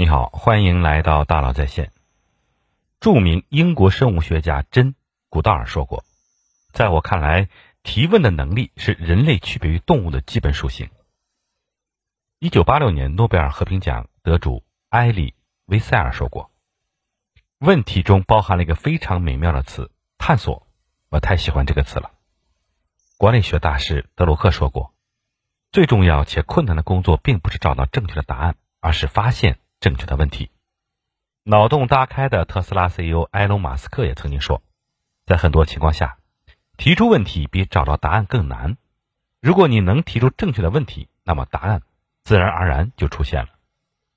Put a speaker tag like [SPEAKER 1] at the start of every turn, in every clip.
[SPEAKER 1] 你好，欢迎来到大佬在线。著名英国生物学家珍·古道尔说过：“在我看来，提问的能力是人类区别于动物的基本属性。”一九八六年诺贝尔和平奖得主埃里·维塞尔说过：“问题中包含了一个非常美妙的词——探索。”我太喜欢这个词了。管理学大师德鲁克说过：“最重要且困难的工作，并不是找到正确的答案，而是发现正确的问题。”脑洞大开的特斯拉 CEO 埃隆·马斯克也曾经说：“在很多情况下，提出问题比找到答案更难。如果你能提出正确的问题，那么答案自然而然就出现了。”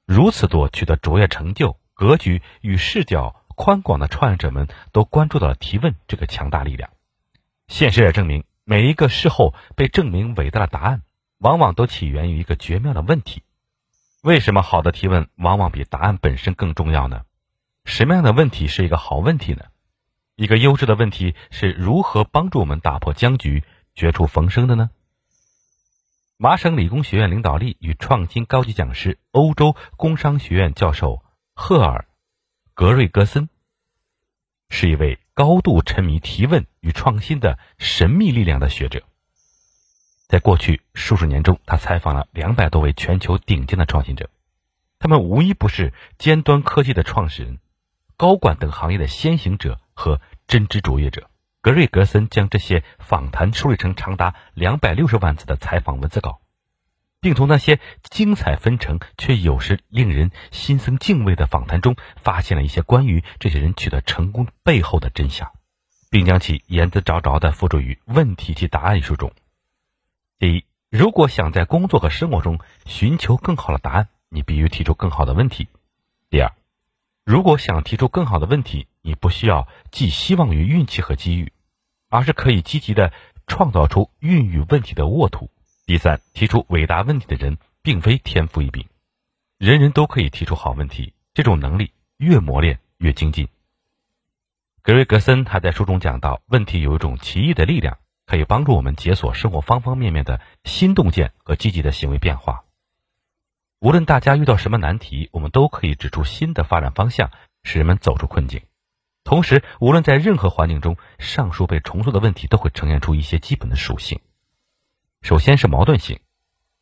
[SPEAKER 1] 如此多取得卓越成就、格局与视角。宽广的创业者们都关注到了提问这个强大力量。现实也证明，每一个事后被证明伟大的答案，往往都起源于一个绝妙的问题。为什么好的提问往往比答案本身更重要呢？什么样的问题是一个好问题呢？一个优质的问题是如何帮助我们打破僵局、绝处逢生的呢？麻省理工学院领导力与创新高级讲师、欧洲工商学院教授赫尔。格瑞格森是一位高度沉迷提问与创新的神秘力量的学者。在过去数十年中，他采访了两百多位全球顶尖的创新者，他们无一不是尖端科技的创始人、高管等行业的先行者和真知卓越者。格瑞格森将这些访谈梳理成长达两百六十万字的采访文字稿。并从那些精彩纷呈却有时令人心生敬畏的访谈中，发现了一些关于这些人取得成功背后的真相，并将其言之凿凿地付诸于《问题及答案》一书中。第一，如果想在工作和生活中寻求更好的答案，你必须提出更好的问题。第二，如果想提出更好的问题，你不需要寄希望于运气和机遇，而是可以积极的创造出孕育问题的沃土。第三，提出伟大问题的人并非天赋异禀，人人都可以提出好问题。这种能力越磨练越精进。格瑞格森还在书中讲到，问题有一种奇异的力量，可以帮助我们解锁生活方方面面的新洞见和积极的行为变化。无论大家遇到什么难题，我们都可以指出新的发展方向，使人们走出困境。同时，无论在任何环境中，上述被重塑的问题都会呈现出一些基本的属性。首先是矛盾性，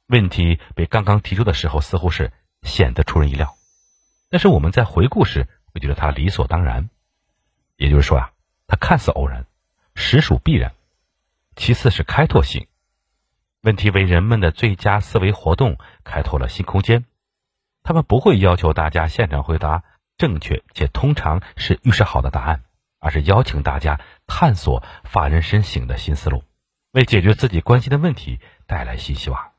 [SPEAKER 1] 问题被刚刚提出的时候似乎是显得出人意料，但是我们在回顾时会觉得它理所当然，也就是说呀，它看似偶然，实属必然。其次是开拓性，问题为人们的最佳思维活动开拓了新空间，他们不会要求大家现场回答正确且通常是预设好的答案，而是邀请大家探索发人深省的新思路。为解决自己关心的问题带来新希望，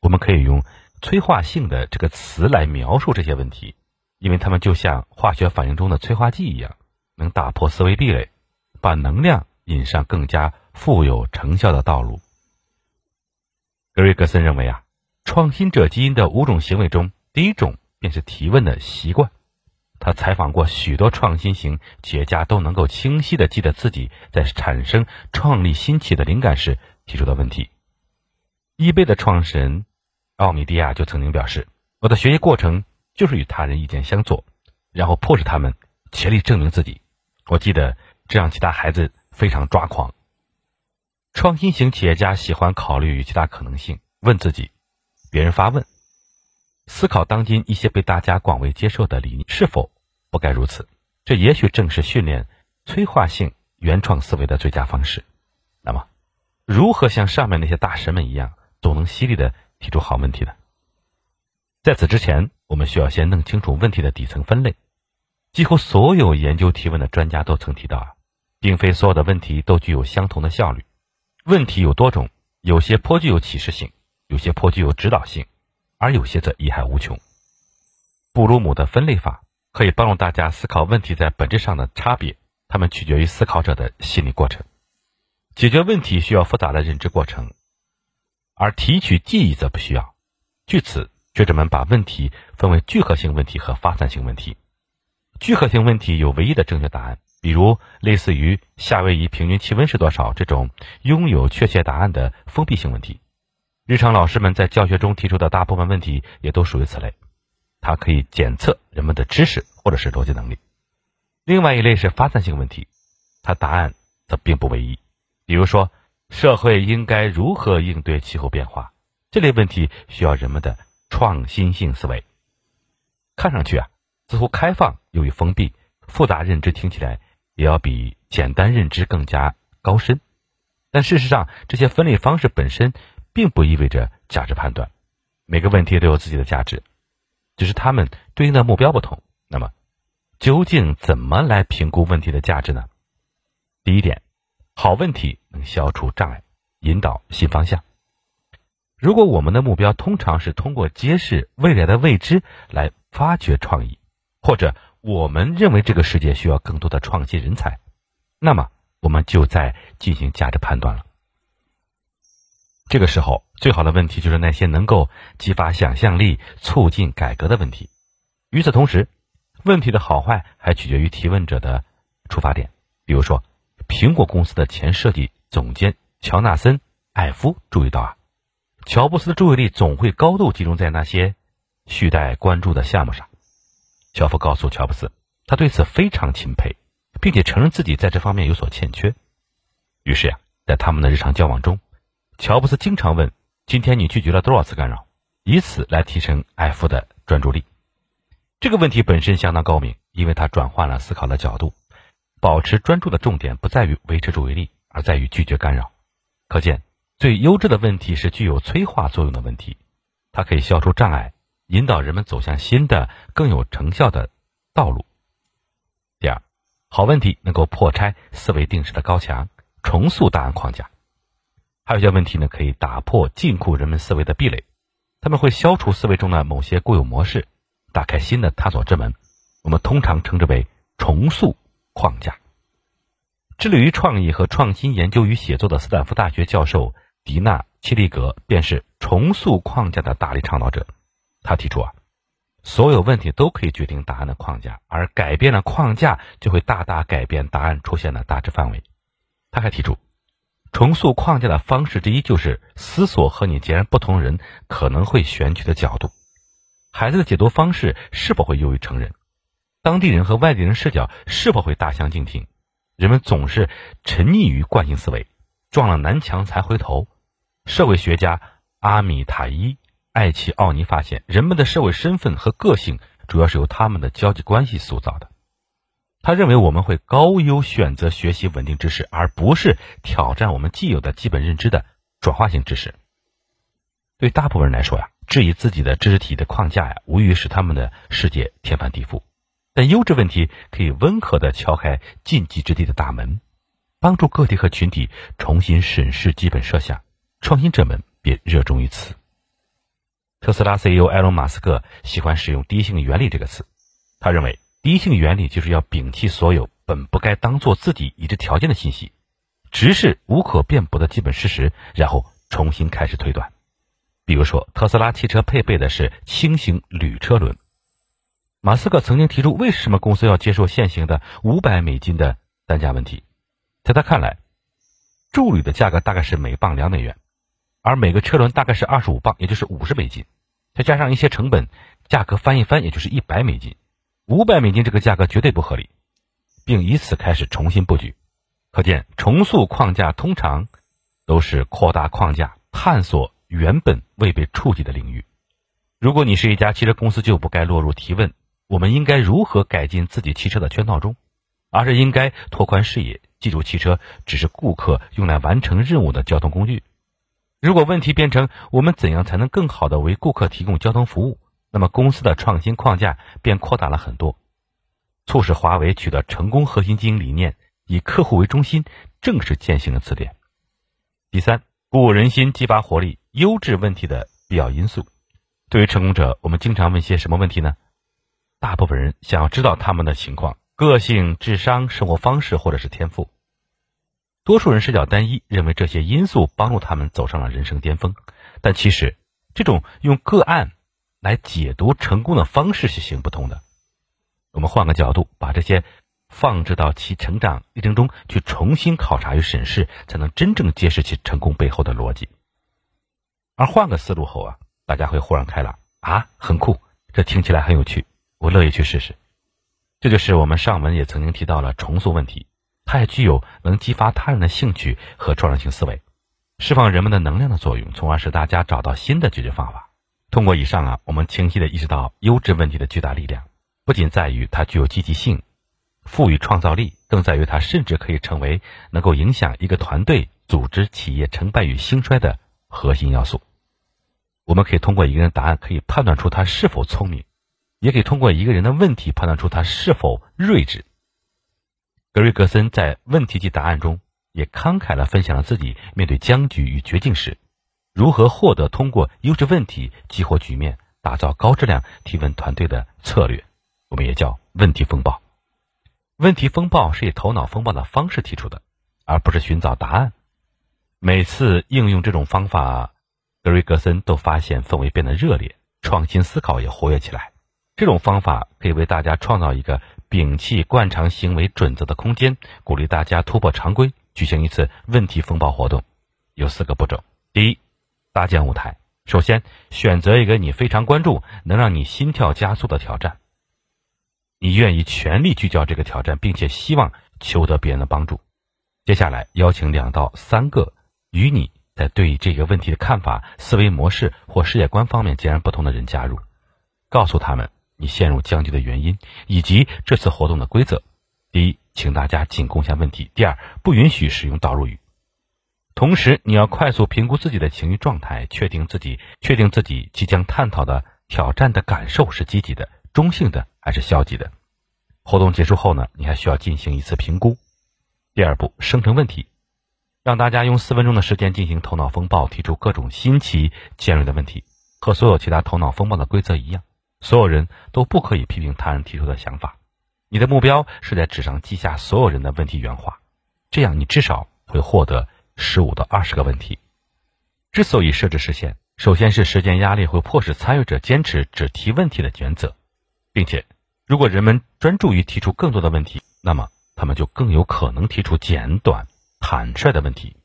[SPEAKER 1] 我们可以用“催化性的”这个词来描述这些问题，因为它们就像化学反应中的催化剂一样，能打破思维壁垒，把能量引上更加富有成效的道路。格瑞格森认为啊，创新者基因的五种行为中，第一种便是提问的习惯。他采访过许多创新型企业家，都能够清晰的记得自己在产生创立新企业的灵感时提出的问题。易贝的创始人奥米迪亚就曾经表示：“我的学习过程就是与他人意见相左，然后迫使他们竭力证明自己。我记得这让其他孩子非常抓狂。”创新型企业家喜欢考虑与其他可能性，问自己：别人发问。思考当今一些被大家广为接受的理念是否不该如此？这也许正是训练催化性原创思维的最佳方式。那么，如何像上面那些大神们一样，总能犀利的提出好问题呢？在此之前，我们需要先弄清楚问题的底层分类。几乎所有研究提问的专家都曾提到啊，并非所有的问题都具有相同的效率。问题有多种，有些颇具有启示性，有些颇具有指导性。而有些则贻害无穷。布鲁姆的分类法可以帮助大家思考问题在本质上的差别，它们取决于思考者的心理过程。解决问题需要复杂的认知过程，而提取记忆则不需要。据此，学者们把问题分为聚合性问题和发散性问题。聚合性问题有唯一的正确答案，比如类似于夏威夷平均气温是多少这种拥有确切答案的封闭性问题。日常老师们在教学中提出的大部分问题也都属于此类。它可以检测人们的知识或者是逻辑能力。另外一类是发散性问题，它答案则并不唯一。比如说，社会应该如何应对气候变化？这类问题需要人们的创新性思维。看上去啊，似乎开放又与封闭，复杂认知听起来也要比简单认知更加高深。但事实上，这些分类方式本身并不意味着价值判断。每个问题都有自己的价值，只是他们对应的目标不同。那么，究竟怎么来评估问题的价值呢？第一点，好问题能消除障碍，引导新方向。如果我们的目标通常是通过揭示未来的未知来发掘创意，或者我们认为这个世界需要更多的创新人才，那么。我们就在进行价值判断了。这个时候，最好的问题就是那些能够激发想象力、促进改革的问题。与此同时，问题的好坏还取决于提问者的出发点。比如说，苹果公司的前设计总监乔纳森·艾夫注意到啊，乔布斯的注意力总会高度集中在那些续带关注的项目上。乔夫告诉乔布斯，他对此非常钦佩。并且承认自己在这方面有所欠缺，于是呀，在他们的日常交往中，乔布斯经常问：“今天你拒绝了多少次干扰？”以此来提升艾夫的专注力。这个问题本身相当高明，因为它转换了思考的角度。保持专注的重点不在于维持注意力，而在于拒绝干扰。可见，最优质的问题是具有催化作用的问题，它可以消除障碍，引导人们走向新的、更有成效的道路。第二。好问题能够破拆思维定式的高墙，重塑答案框架。还有一些问题呢，可以打破禁锢人们思维的壁垒，他们会消除思维中的某些固有模式，打开新的探索之门。我们通常称之为重塑框架。致力于创意和创新研究与写作的斯坦福大学教授迪娜·切利格便是重塑框架的大力倡导者。他提出啊。所有问题都可以决定答案的框架，而改变了框架，就会大大改变答案出现的大致范围。他还提出，重塑框架的方式之一就是思索和你截然不同人可能会选取的角度。孩子的解读方式是否会优于成人？当地人和外地人视角是否会大相径庭？人们总是沉溺于惯性思维，撞了南墙才回头。社会学家阿米塔伊。艾奇奥尼发现，人们的社会身份和个性主要是由他们的交际关系塑造的。他认为我们会高优选择学习稳定知识，而不是挑战我们既有的基本认知的转化性知识。对大部分人来说呀，质疑自己的知识体的框架呀，无疑使他们的世界天翻地覆。但优质问题可以温和地敲开禁忌之地的大门，帮助个体和群体重新审视基本设想。创新者们便热衷于此。特斯拉 CEO 埃隆·马斯克喜欢使用“第一性原理”这个词。他认为，第一性原理就是要摒弃所有本不该当做自己已知条件的信息，直视无可辩驳的基本事实，然后重新开始推断。比如说，特斯拉汽车配备的是轻型铝车轮。马斯克曾经提出，为什么公司要接受现行的五百美金的单价问题？在他看来，铸铝的价格大概是每磅两美元。而每个车轮大概是二十五磅，也就是五十美金，再加上一些成本，价格翻一翻，也就是一百美金。五百美金这个价格绝对不合理，并以此开始重新布局。可见，重塑框架通常都是扩大框架，探索原本未被触及的领域。如果你是一家汽车公司，就不该落入提问：我们应该如何改进自己汽车的圈套中，而是应该拓宽视野，记住汽车只是顾客用来完成任务的交通工具。如果问题变成我们怎样才能更好的为顾客提供交通服务，那么公司的创新框架便扩大了很多。促使华为取得成功核心经营理念，以客户为中心，正是践行了此点。第三，鼓舞人心，激发活力，优质问题的必要因素。对于成功者，我们经常问些什么问题呢？大部分人想要知道他们的情况、个性、智商、生活方式或者是天赋。多数人视角单一，认为这些因素帮助他们走上了人生巅峰，但其实这种用个案来解读成功的方式是行不通的。我们换个角度，把这些放置到其成长历程中去重新考察与审视，才能真正揭示其成功背后的逻辑。而换个思路后啊，大家会豁然开朗啊，很酷！这听起来很有趣，我乐意去试试。这就是我们上文也曾经提到了重塑问题，它也具有能激发他人的兴趣和创造性思维，释放人们的能量的作用，从而使大家找到新的解决方法。通过以上啊，我们清晰的意识到优质问题的巨大力量，不仅在于它具有积极性、赋予创造力，更在于它甚至可以成为能够影响一个团队、组织、企业成败与兴衰的核心要素。我们可以通过一个人的答案，可以判断出他是否聪明，也可以通过一个人的问题判断出他是否睿智。格瑞格森在问题及答案中也慷慨地分享了自己面对僵局与绝境时，如何获得通过优质问题激活局面、打造高质量提问团队的策略。我们也叫问题风暴。问题风暴是以头脑风暴的方式提出的，而不是寻找答案。每次应用这种方法。格瑞格森都发现氛围变得热烈，创新思考也活跃起来。这种方法可以为大家创造一个摒弃惯常行为准则的空间，鼓励大家突破常规，举行一次问题风暴活动。有四个步骤：第一，搭建舞台。首先，选择一个你非常关注、能让你心跳加速的挑战，你愿意全力聚焦这个挑战，并且希望求得别人的帮助。接下来，邀请两到三个与你。在对这个问题的看法、思维模式或世界观方面截然不同的人加入，告诉他们你陷入僵局的原因以及这次活动的规则。第一，请大家仅贡献问题；第二，不允许使用导入语。同时，你要快速评估自己的情绪状态，确定自己确定自己即将探讨的挑战的感受是积极的、中性的还是消极的。活动结束后呢，你还需要进行一次评估。第二步，生成问题。让大家用四分钟的时间进行头脑风暴，提出各种新奇尖锐的问题。和所有其他头脑风暴的规则一样，所有人都不可以批评他人提出的想法。你的目标是在纸上记下所有人的问题原话，这样你至少会获得十五到二十个问题。之所以设置时限，首先是时间压力会迫使参与者坚持只提问题的原则，并且如果人们专注于提出更多的问题，那么他们就更有可能提出简短。坦率的问题，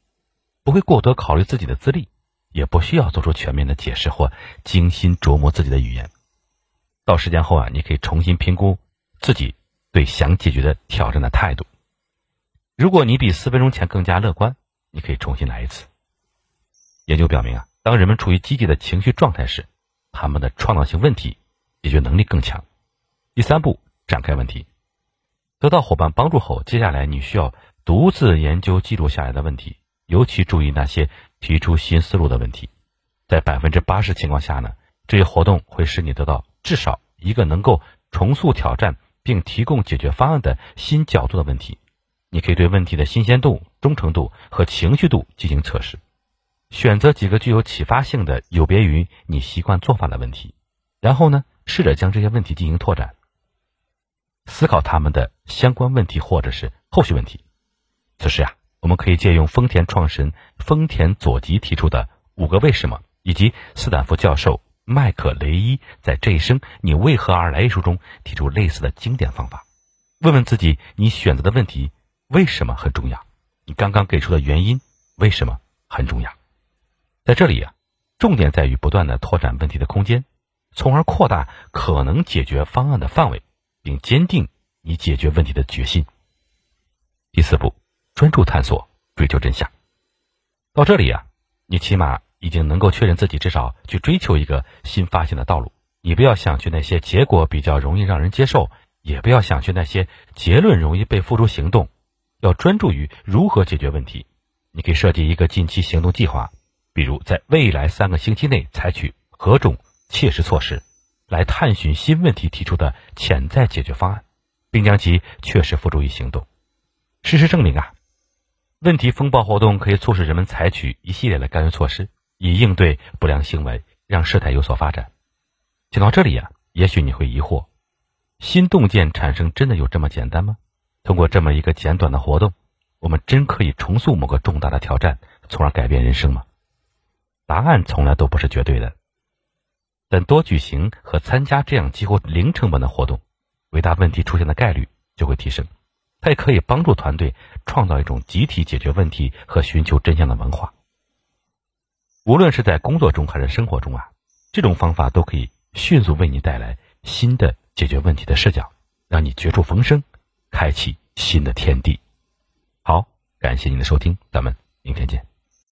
[SPEAKER 1] 不会过多考虑自己的资历，也不需要做出全面的解释或精心琢磨自己的语言。到时间后啊，你可以重新评估自己对想解决的挑战的态度。如果你比四分钟前更加乐观，你可以重新来一次。研究表明啊，当人们处于积极的情绪状态时，他们的创造性问题解决能力更强。第三步，展开问题。得到伙伴帮助后，接下来你需要。独自研究记录下来的问题，尤其注意那些提出新思路的问题。在百分之八十情况下呢，这些活动会使你得到至少一个能够重塑挑战并提供解决方案的新角度的问题。你可以对问题的新鲜度、忠诚度和情绪度进行测试，选择几个具有启发性的、有别于你习惯做法的问题，然后呢，试着将这些问题进行拓展，思考他们的相关问题或者是后续问题。此时啊，我们可以借用丰田创始人丰田佐吉提出的五个为什么，以及斯坦福教授麦克雷伊在《这一生你为何而来》一书中提出类似的经典方法。问问自己，你选择的问题为什么很重要？你刚刚给出的原因为什么很重要？在这里啊，重点在于不断的拓展问题的空间，从而扩大可能解决方案的范围，并坚定你解决问题的决心。第四步。专注探索，追求真相。到这里啊，你起码已经能够确认自己至少去追求一个新发现的道路。你不要想去那些结果比较容易让人接受，也不要想去那些结论容易被付诸行动。要专注于如何解决问题。你可以设计一个近期行动计划，比如在未来三个星期内采取何种切实措施，来探寻新问题提出的潜在解决方案，并将其确实付诸于行动。事实证明啊。问题风暴活动可以促使人们采取一系列的干预措施，以应对不良行为，让事态有所发展。讲到这里呀，也许你会疑惑：新洞见产生真的有这么简单吗？通过这么一个简短的活动，我们真可以重塑某个重大的挑战，从而改变人生吗？答案从来都不是绝对的，但多举行和参加这样几乎零成本的活动，伟大问题出现的概率就会提升。它也可以帮助团队创造一种集体解决问题和寻求真相的文化。无论是在工作中还是生活中啊，这种方法都可以迅速为你带来新的解决问题的视角，让你绝处逢生，开启新的天地。好，感谢您的收听，咱们明天见。